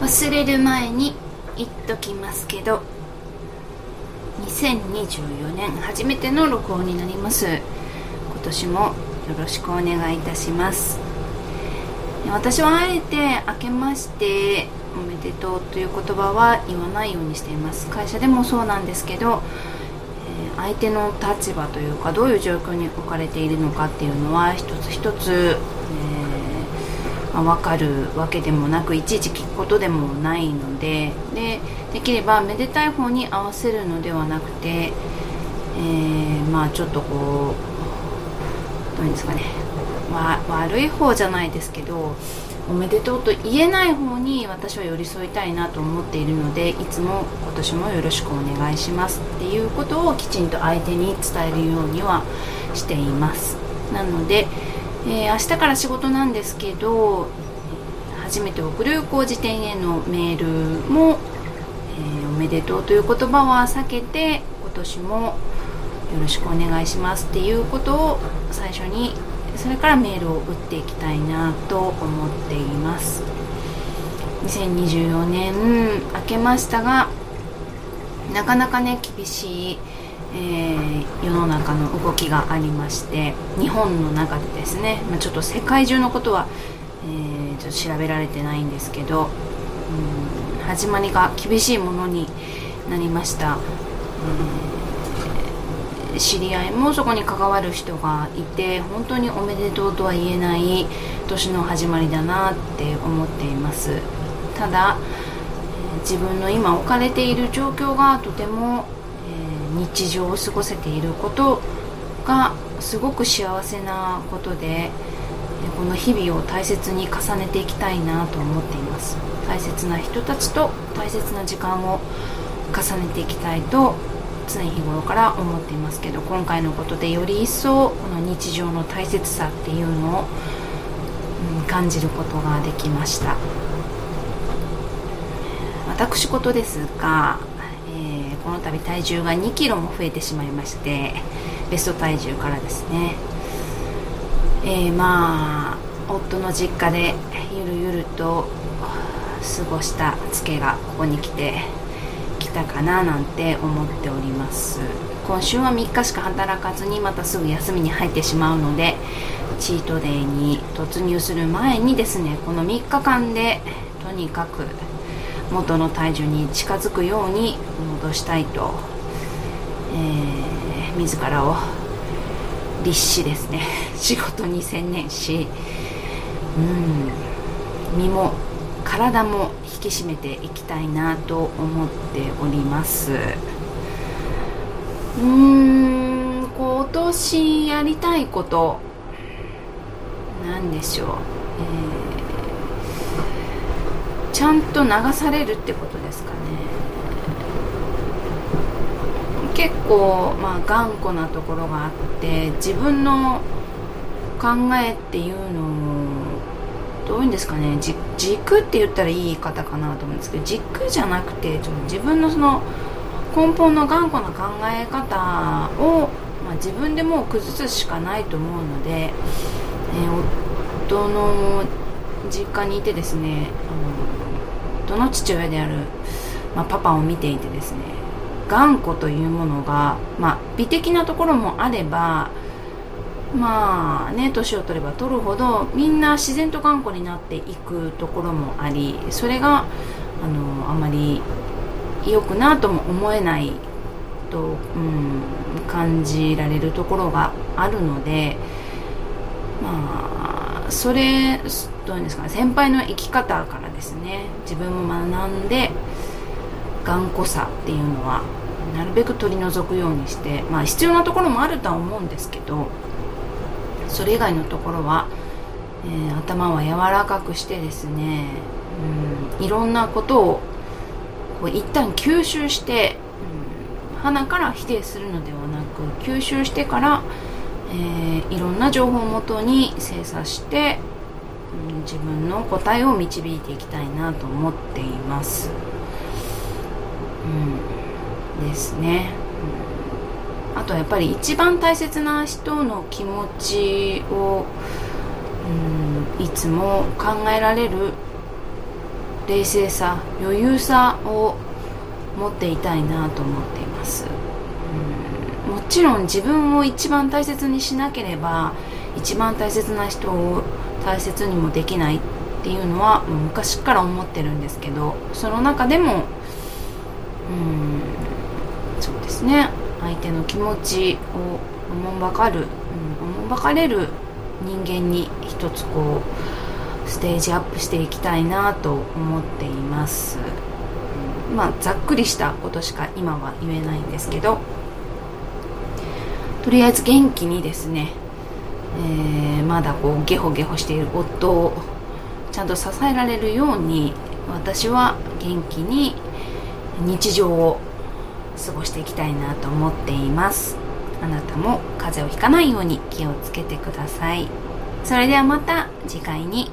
忘れる前に言っときますけど2024年初めての録音になります。今年もよろしくお願いいたします。私はあえて明けましておめでとうという言葉は言わないようにしています。会社でもそうなんですけど相手の立場というかどういう状況に置かれているのかっていうのは一つ一つ、えー、まあ、分かるわけでもなくいちいち聞くことでもないのででできればめでたい方に合わせるのではなくて、えー、まあちょっとこうどういうんですかね、ま、悪い方じゃないですけどおめでとうと言えない方に私は寄り添いたいなと思っているのでいつも今年もよろしくお願いしますっていうことをきちんと相手に伝えるようにはしています。なので、えー、明日から仕事なんですけど初めて送る工事店へのメールも、えー、おめでとうという言葉は避けて今年もよろしくお願いしますっていうことを最初にそれからメールを打っていきたいなと思っています。2024年明けましたがなかなかね厳しい、えー、世の中の動きがありまして日本の中でですね、まあ、ちょっと世界中のことは、えー、ちょっと調べられてないんですけど、うん、始まりが厳しいものになりました、えー知り合いもそこに関わる人がいて本当におめでとうとは言えない年の始まりだなって思っています。ただ自分の今置かれている状況がとても、日常を過ごせていることがすごく幸せなことでこの日々を大切に重ねていきたいなと思っています。大切な人たちと大切な時間を重ねていきたいと常日頃から思っていますけど今回のことでより一層この日常の大切さっていうのを、感じることができました。私事ですが、この度体重が2 k g も増えてしまいましてベスト体重からですね、えー、まあ夫の実家でゆるゆると過ごしたツケがここに来てきたかななんて思っております。今週は3日しか働かずにまたすぐ休みに入ってしまうのでチートデイに突入する前にですねこの3日間でとにかく元の体重に近づくように戻したいと、えー、自らを立志ですね。仕事に専念しうん身も体も引き締めていきたいなと思っております。うーん今年やりたいこと何でしょう、えー、ちゃんと流されるってことですかね。結構まあ頑固なところがあって自分の考えっていうのをどういうんですかね。軸って言ったらいい言い方かなと思うんですけど軸じゃなくてちょっと自分のその根本の頑固な考え方を、まあ、自分でもう崩すしかないと思うので、えー、夫の実家にいてですねあの夫の父親である、まあ、パパを見ていてですね頑固というものが、まあ、美的なところもあればまあね年を取れば取るほどみんな自然と頑固になっていくところもありそれがあのあまり良くなとも思えないと、うん、感じられるところがあるのでまあそれどういうんですかね先輩の生き方からですね自分も学んで頑固さっていうのはなるべく取り除くようにしてまあ必要なところもあるとは思うんですけどそれ以外のところは、えー、頭は柔らかくしてですね、うん、いろんなことをこう一旦吸収して、うん、鼻から否定するのではなく吸収してから、えー、いろんな情報をもとに精査して、うん、自分の答えを導いていきたいなと思っています。うん、ですね。うんあとやっぱり一番大切な人の気持ちを、うん、いつも考えられる冷静さ余裕さを持っていたいなと思っていますもちろん自分を一番大切にしなければ一番大切な人を大切にもできないっていうのはもう昔から思ってるんですけどその中でもうんそうですね。相手の気持ちをおもんばかる、うん、おもんばかれる人間に一つこうステージアップしていきたいなと思っています、うん、まあざっくりしたことしか今は言えないんですけどとりあえず元気にですね、えー、まだこうゲホゲホしている夫をちゃんと支えられるように私は元気に日常を過ごしていきたいなと思っています。あなたも風邪をひかないように気をつけてください。それではまた次回に。